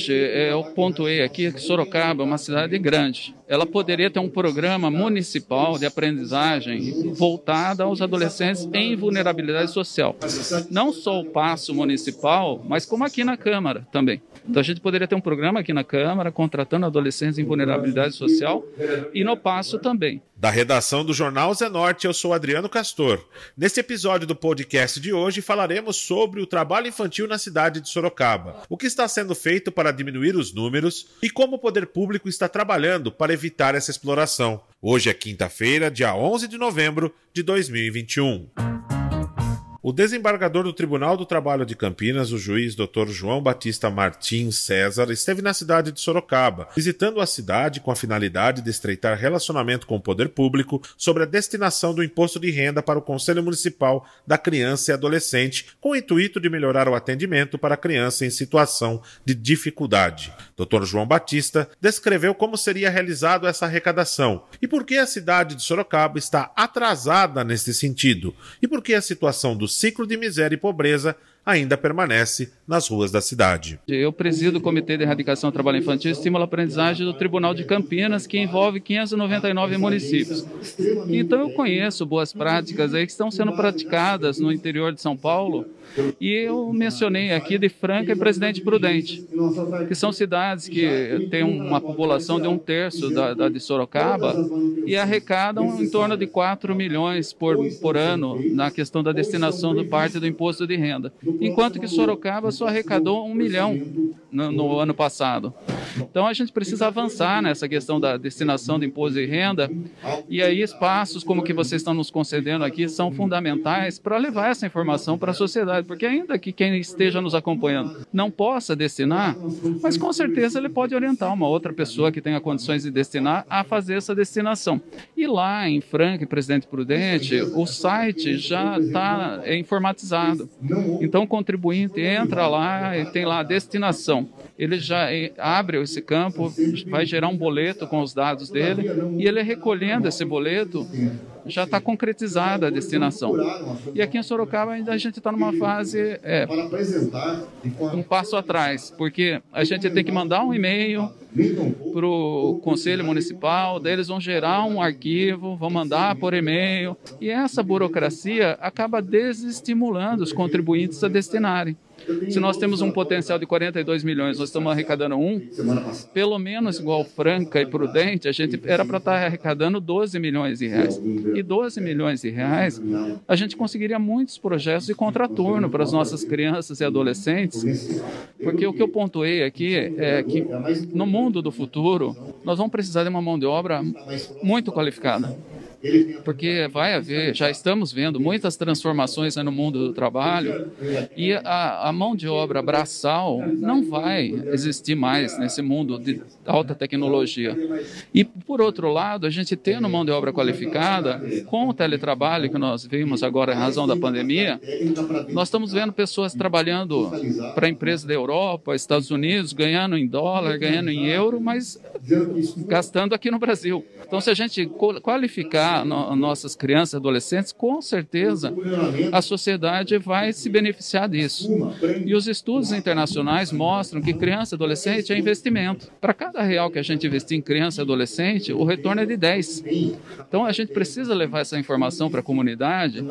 hoje, é, eu pontuei aqui que Sorocaba é uma cidade grande. Ela poderia ter um programa municipal de aprendizagem voltada aos adolescentes em vulnerabilidade social. Não só o passo municipal, mas como aqui na Câmara também. Então a gente poderia ter um programa aqui na Câmara contratando adolescentes em vulnerabilidade social e no passo também. Da redação do Jornal Zenorte, eu sou Adriano Castor. Neste episódio do podcast de hoje falaremos sobre o trabalho infantil na cidade de Sorocaba, o que está sendo feito para diminuir os números e como o poder público está trabalhando para evitar essa exploração. Hoje é quinta-feira, dia 11 de novembro de 2021. O desembargador do Tribunal do Trabalho de Campinas, o juiz Dr. João Batista Martins César, esteve na cidade de Sorocaba, visitando a cidade com a finalidade de estreitar relacionamento com o poder público sobre a destinação do imposto de renda para o Conselho Municipal da Criança e Adolescente, com o intuito de melhorar o atendimento para a criança em situação de dificuldade. Dr. João Batista descreveu como seria realizado essa arrecadação e por que a cidade de Sorocaba está atrasada nesse sentido e por que a situação do ciclo de miséria e pobreza ainda permanece nas ruas da cidade. Eu presido o Comitê de Erradicação do Trabalho Infantil e Estímulo à Aprendizagem do Tribunal de Campinas, que envolve 599 municípios. Então eu conheço boas práticas aí que estão sendo praticadas no interior de São Paulo e eu mencionei aqui de Franca e Presidente Prudente, que são cidades que têm uma população de um terço da, da de Sorocaba e arrecadam em torno de 4 milhões por, por ano na questão da destinação do parte do imposto de renda enquanto que Sorocaba só arrecadou um milhão no, no, ano passado. Então a gente precisa avançar nessa questão da destinação de imposto de renda e aí espaços como que vocês estão nos concedendo aqui são fundamentais para levar essa informação para a sociedade, porque ainda que quem esteja nos acompanhando não possa destinar, mas com certeza ele pode orientar uma outra pessoa que tenha condições de destinar a fazer essa destinação. E lá em Franca, Presidente Prudente, o site já está informatizado. Então o contribuinte entra lá e tem lá a destinação. Ele já abre esse campo, vai gerar um boleto com os dados dele e ele recolhendo esse boleto já está concretizada a destinação. E aqui em Sorocaba ainda a gente está numa fase é, um passo atrás, porque a gente tem que mandar um e-mail para o Conselho Municipal, daí eles vão gerar um arquivo, vão mandar por e-mail, e essa burocracia acaba desestimulando os contribuintes a destinarem. Se nós temos um potencial de 42 milhões, nós estamos arrecadando um, pelo menos igual Franca e Prudente, a gente era para estar arrecadando 12 milhões de reais. E 12 milhões de reais, a gente conseguiria muitos projetos de contraturno para as nossas crianças e adolescentes, porque o que eu pontuei aqui é que no mundo do futuro, nós vamos precisar de uma mão de obra muito qualificada porque vai haver, já estamos vendo muitas transformações no mundo do trabalho e a, a, mão de obra braçal não vai existir mais nesse mundo de alta tecnologia. E, por outro lado, a gente tendo mão de obra qualificada, com o teletrabalho que nós vimos agora em razão da pandemia, nós estamos vendo pessoas trabalhando para empresas da Europa, Estados Unidos, ganhando em dólar, ganhando em euro, mas gastando aqui no Brasil. Então, se a gente qualificar no, nossas crianças e adolescentes, com certeza a sociedade vai se beneficiar disso. E os estudos internacionais mostram que criança e adolescente é investimento. Para cada real que a gente investir em criança e adolescente, o retorno é de 10. Então a gente precisa levar essa informação para a comunidade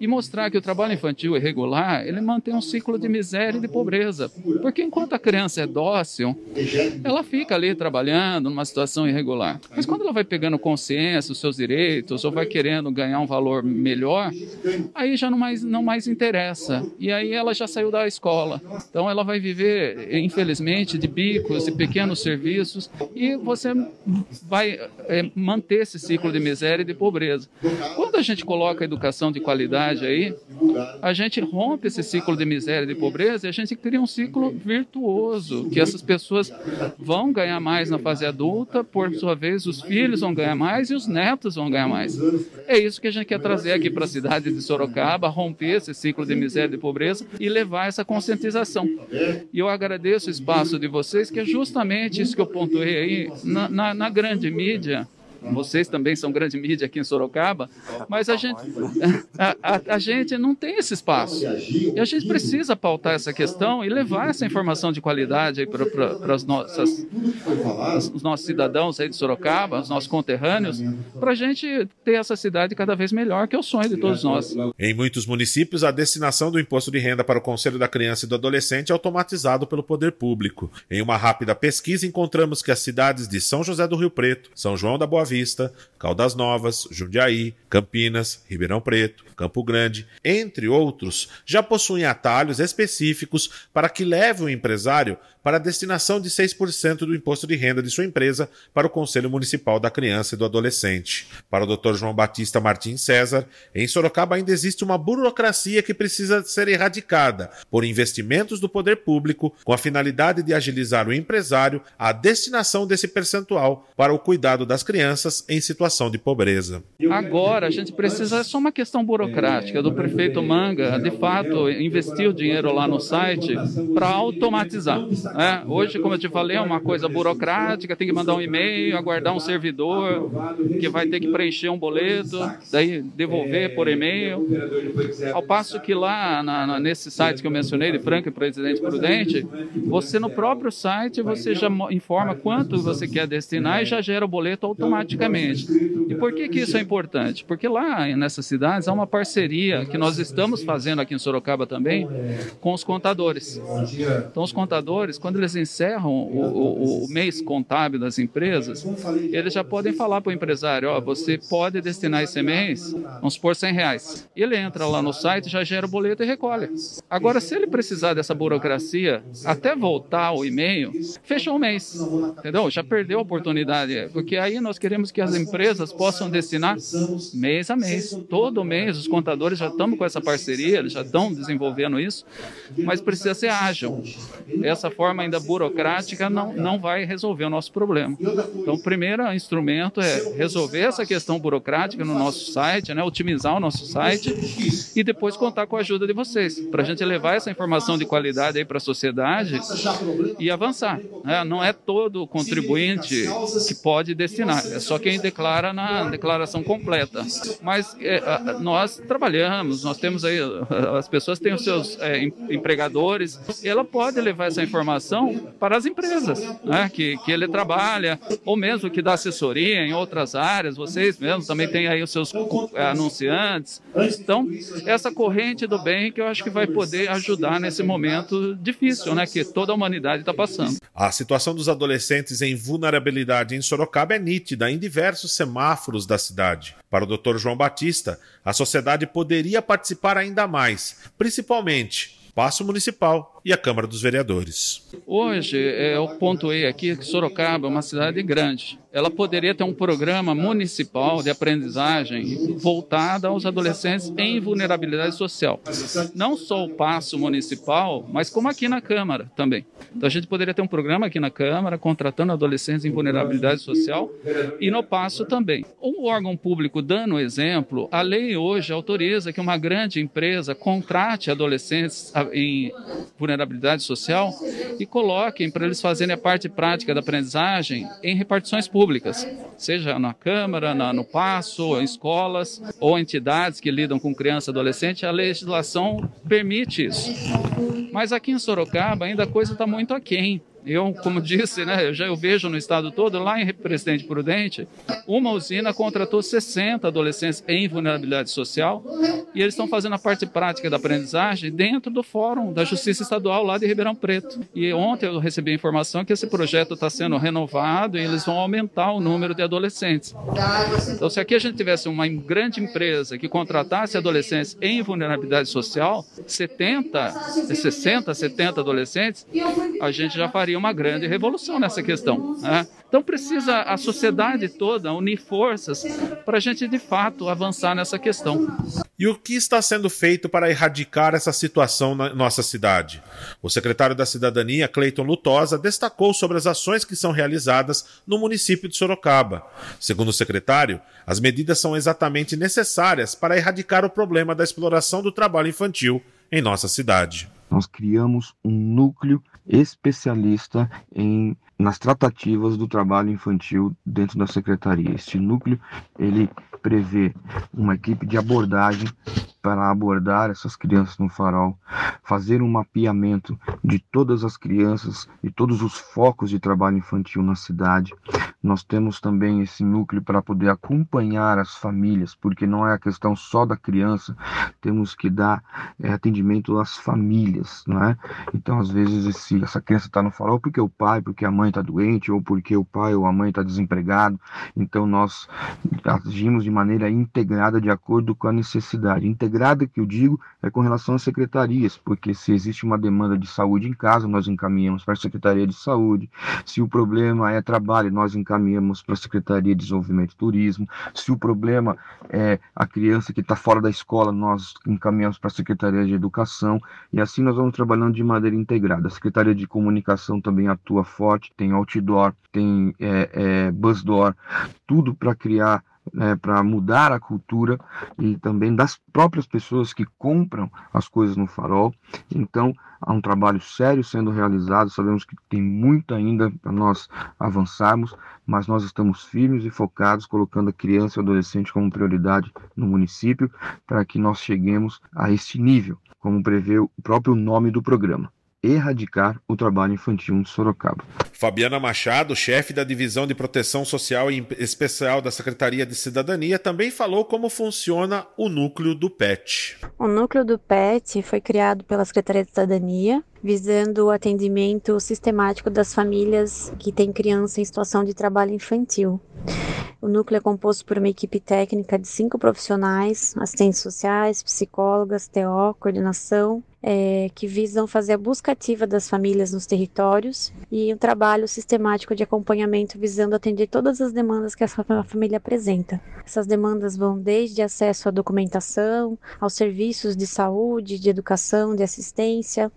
e mostrar que o trabalho infantil irregular, ele mantém um ciclo de miséria e de pobreza. Porque enquanto a criança é dócil, ela fica ali trabalhando numa situação irregular. Mas quando ela vai pegando consciência dos seus direitos, ou vai querendo ganhar um valor melhor, aí já não mais, não mais interessa. E aí ela já saiu da escola. Então ela vai viver, infelizmente, de bicos, de pequenos serviços e você vai é, manter esse ciclo de miséria e de pobreza. Quando a gente coloca a educação de qualidade aí, a gente rompe esse ciclo de miséria e de pobreza e a gente cria um ciclo virtuoso, que essas pessoas vão ganhar mais na fase adulta, por sua vez os filhos vão ganhar mais e os netos vão ganhar mais. É isso que a gente quer trazer aqui para a cidade de Sorocaba, romper esse ciclo de miséria e pobreza e levar essa conscientização. E eu agradeço o espaço de vocês, que é justamente isso que eu pontuei aí na, na, na grande mídia vocês também são grande mídia aqui em Sorocaba, mas a gente, a, a, a gente não tem esse espaço. E a gente precisa pautar essa questão e levar essa informação de qualidade para os nossos cidadãos aí de Sorocaba, os nossos conterrâneos, para a gente ter essa cidade cada vez melhor, que é o sonho de todos nós. Em muitos municípios, a destinação do imposto de renda para o Conselho da Criança e do Adolescente é automatizado pelo poder público. Em uma rápida pesquisa, encontramos que as cidades de São José do Rio Preto, São João da Boa Vista, Caldas Novas, Jundiaí, Campinas, Ribeirão Preto, Campo Grande, entre outros, já possuem atalhos específicos para que leve o empresário para a destinação de 6% do imposto de renda de sua empresa para o Conselho Municipal da Criança e do Adolescente. Para o Dr. João Batista Martins César, em Sorocaba ainda existe uma burocracia que precisa ser erradicada por investimentos do poder público com a finalidade de agilizar o empresário a destinação desse percentual para o cuidado das crianças em situação de pobreza. Agora a gente precisa, é só uma questão burocrática do prefeito Manga, de fato, investir o dinheiro lá no site para automatizar. É, hoje, como eu te falei, é uma coisa burocrática, tem que mandar um e-mail, aguardar um servidor que vai ter que preencher um boleto, daí devolver por e-mail. Ao passo que lá na, na, nesse site que eu mencionei, de Franco e Presidente Prudente, você no próprio site você já informa quanto você quer destinar e já gera o boleto E por que, que isso é importante? Porque lá nessas cidades há uma parceria que nós estamos fazendo aqui em Sorocaba também com os contadores. Então os contadores quando eles encerram o, o, o, mês contábil das empresas, eles já podem falar para o empresário, ó, você pode destinar esse mês, vamos supor, 100 reais. Ele entra lá no site, já gera o boleto e recolhe. Agora, se ele precisar dessa burocracia, até voltar o e-mail, fechou o mês, entendeu? Já perdeu a oportunidade, porque aí nós queremos que as empresas possam destinar mês a mês. Todo mês, os contadores já estão com essa parceria, eles já estão desenvolvendo isso, mas precisa ser ágil. Essa forma ainda burocrática não, não vai resolver o nosso problema. Então, o primeiro instrumento é resolver essa questão burocrática no nosso site, né, otimizar o nosso site e depois contar com a ajuda de vocês, para a gente levar essa informação de qualidade para a sociedade e avançar. Né? Não é todo contribuinte que pode destinar, é só quem declara na declaração completa. Mas é, nós trabalhamos, nós temos aí, as pessoas têm os seus é, empregadores, e ela pode levar essa informação para as empresas né, que, que ele trabalha, ou mesmo que dá assessoria em outras áreas, vocês mesmos também têm aí os seus é, anunciantes. Então, essa corrente do bem que eu acho que vai poder ajudar nesse momento difícil né, que toda a humanidade está passando. A situação dos adolescentes em vulnerabilidade em Sorocaba é nítida em diversos semáforos da cidade. Para o Dr. João Batista, a sociedade poderia participar ainda mais, principalmente Passo Municipal e a Câmara dos Vereadores. Hoje, é, eu pontuei aqui que Sorocaba é uma cidade grande ela poderia ter um programa municipal de aprendizagem voltada aos adolescentes em vulnerabilidade social. Não só o passo municipal, mas como aqui na Câmara também. Então a gente poderia ter um programa aqui na Câmara contratando adolescentes em vulnerabilidade social e no passo também. O órgão público dando exemplo, a lei hoje autoriza que uma grande empresa contrate adolescentes em vulnerabilidade social e coloquem para eles fazerem a parte prática da aprendizagem em repartições públicas públicas, seja na Câmara, na, no Passo, em escolas ou entidades que lidam com criança e adolescente, a legislação permite isso. Mas aqui em Sorocaba ainda a coisa está muito aquém. Eu, como disse, né, eu já eu vejo no estado todo, lá em Presidente Prudente, uma usina contratou 60 adolescentes em vulnerabilidade social e eles estão fazendo a parte prática da aprendizagem dentro do Fórum da Justiça Estadual lá de Ribeirão Preto. E ontem eu recebi a informação que esse projeto está sendo renovado e eles vão aumentar o número de adolescentes. Então, se aqui a gente tivesse uma grande empresa que contratasse adolescentes em vulnerabilidade social, 70, 60, 70 adolescentes, a gente já faria uma grande revolução nessa questão. Né? Então precisa a sociedade toda unir forças para a gente de fato avançar nessa questão. E o que está sendo feito para erradicar essa situação na nossa cidade? O secretário da Cidadania, Cleiton Lutosa, destacou sobre as ações que são realizadas no município de Sorocaba. Segundo o secretário, as medidas são exatamente necessárias para erradicar o problema da exploração do trabalho infantil em nossa cidade nós criamos um núcleo especialista em nas tratativas do trabalho infantil dentro da secretaria. Este núcleo ele prevê uma equipe de abordagem para abordar essas crianças no farol, fazer um mapeamento de todas as crianças e todos os focos de trabalho infantil na cidade. Nós temos também esse núcleo para poder acompanhar as famílias, porque não é a questão só da criança, temos que dar é, atendimento às famílias, não é? Então, às vezes, esse, essa criança está no farol porque o pai, porque a mãe está doente, ou porque o pai ou a mãe está desempregado. Então, nós agimos de maneira integrada de acordo com a necessidade. Integrada que eu digo é com relação às secretarias, porque se existe uma demanda de saúde em casa, nós encaminhamos para a Secretaria de Saúde. Se o problema é trabalho, nós encaminhamos para a Secretaria de Desenvolvimento e Turismo. Se o problema é a criança que está fora da escola, nós encaminhamos para a Secretaria de Educação. E assim nós vamos trabalhando de maneira integrada. A Secretaria de Comunicação também atua forte, tem outdoor, tem é, é, busdoor, tudo para criar né, para mudar a cultura e também das próprias pessoas que compram as coisas no farol. Então, há um trabalho sério sendo realizado. Sabemos que tem muito ainda para nós avançarmos, mas nós estamos firmes e focados, colocando a criança e o adolescente como prioridade no município, para que nós cheguemos a este nível, como prevê o próprio nome do programa erradicar o trabalho infantil em Sorocaba. Fabiana Machado, chefe da Divisão de Proteção Social e Especial da Secretaria de Cidadania, também falou como funciona o núcleo do PET. O núcleo do PET foi criado pela Secretaria de Cidadania, visando o atendimento sistemático das famílias que têm criança em situação de trabalho infantil. O núcleo é composto por uma equipe técnica de cinco profissionais, assistentes sociais, psicólogas, TO, coordenação é, que visam fazer a busca ativa das famílias nos territórios e um trabalho sistemático de acompanhamento visando atender todas as demandas que a família apresenta. Essas demandas vão desde acesso à documentação, aos serviços de saúde, de educação, de assistência.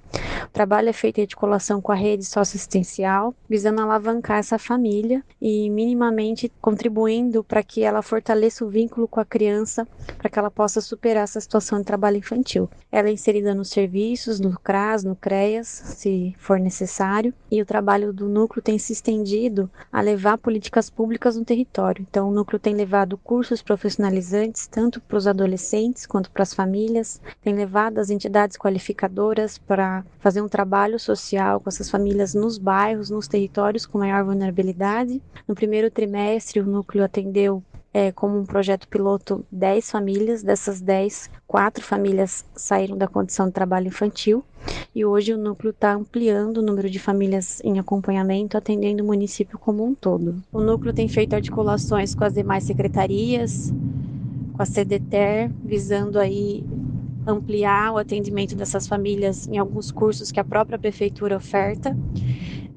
O trabalho é feito em articulação com a rede socioassistencial, visando alavancar essa família e minimamente contribuindo para que ela fortaleça o vínculo com a criança, para que ela possa superar essa situação de trabalho infantil. Ela é inserida no serviço serviços no CRAS, no CREAS, se for necessário, e o trabalho do núcleo tem se estendido a levar políticas públicas no território. Então, o núcleo tem levado cursos profissionalizantes tanto para os adolescentes quanto para as famílias, tem levado as entidades qualificadoras para fazer um trabalho social com essas famílias nos bairros, nos territórios com maior vulnerabilidade. No primeiro trimestre, o núcleo atendeu é, como um projeto piloto 10 famílias, dessas 10, quatro famílias saíram da condição de trabalho infantil e hoje o núcleo está ampliando o número de famílias em acompanhamento, atendendo o município como um todo. O núcleo tem feito articulações com as demais secretarias, com a CDTER, visando aí ampliar o atendimento dessas famílias em alguns cursos que a própria prefeitura oferta.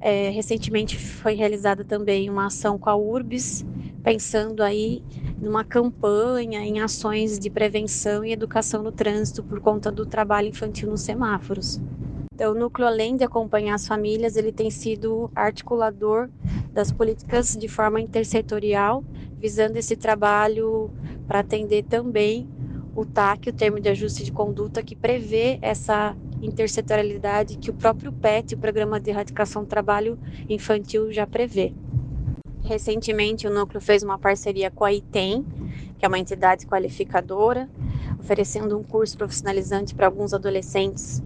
É, recentemente foi realizada também uma ação com a URBS, pensando aí numa campanha em ações de prevenção e educação no trânsito por conta do trabalho infantil nos semáforos. Então, o núcleo, além de acompanhar as famílias, ele tem sido articulador das políticas de forma intersetorial, visando esse trabalho para atender também o TAC, o termo de ajuste de conduta, que prevê essa intersetorialidade que o próprio PET, o Programa de Erradicação do Trabalho Infantil, já prevê. Recentemente, o núcleo fez uma parceria com a ITEM, que é uma entidade qualificadora, oferecendo um curso profissionalizante para alguns adolescentes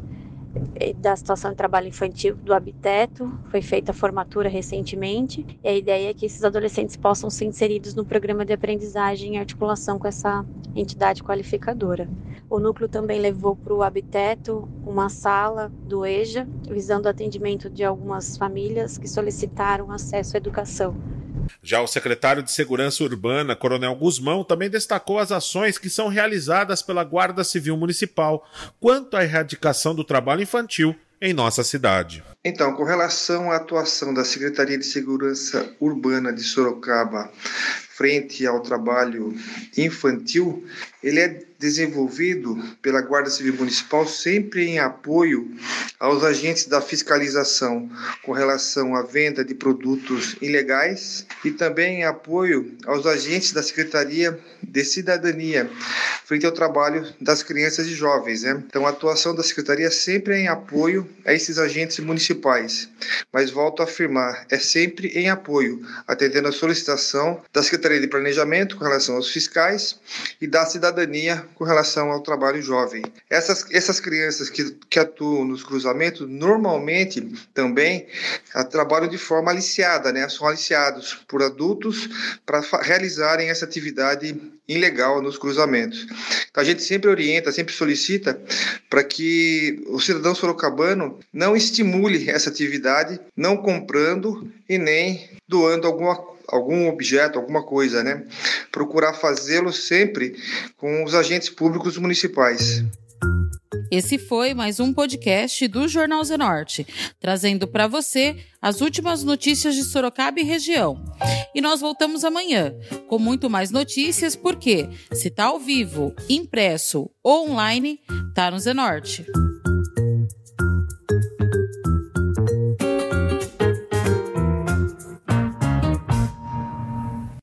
eh, da situação de trabalho infantil do Habiteto. Foi feita a formatura recentemente e a ideia é que esses adolescentes possam ser inseridos no programa de aprendizagem em articulação com essa entidade qualificadora. O núcleo também levou para o Habiteto uma sala do EJA, visando o atendimento de algumas famílias que solicitaram acesso à educação. Já o secretário de Segurança Urbana, Coronel Guzmão, também destacou as ações que são realizadas pela Guarda Civil Municipal quanto à erradicação do trabalho infantil em nossa cidade. Então, com relação à atuação da Secretaria de Segurança Urbana de Sorocaba frente ao trabalho infantil, ele é desenvolvido pela Guarda Civil Municipal sempre em apoio aos agentes da fiscalização com relação à venda de produtos ilegais e também em apoio aos agentes da Secretaria de Cidadania frente ao trabalho das crianças e jovens. Né? Então, a atuação da Secretaria sempre é em apoio a esses agentes municipais. Mas volto a afirmar, é sempre em apoio, atendendo a solicitação da Secretaria de Planejamento com relação aos fiscais e da cidadania com relação ao trabalho jovem. Essas, essas crianças que, que atuam nos cruzamentos normalmente também trabalham de forma aliciada, né? São aliciados por adultos para realizarem essa atividade ilegal nos cruzamentos. Então a gente sempre orienta, sempre solicita para que o cidadão sorocabano não estimule essa atividade, não comprando e nem doando alguma algum objeto, alguma coisa, né? Procurar fazê-lo sempre com os agentes públicos municipais. Esse foi mais um podcast do Jornal Zenorte, trazendo para você as últimas notícias de Sorocaba e região. E nós voltamos amanhã com muito mais notícias, porque se tá ao vivo, impresso ou online, tá no Zenorte.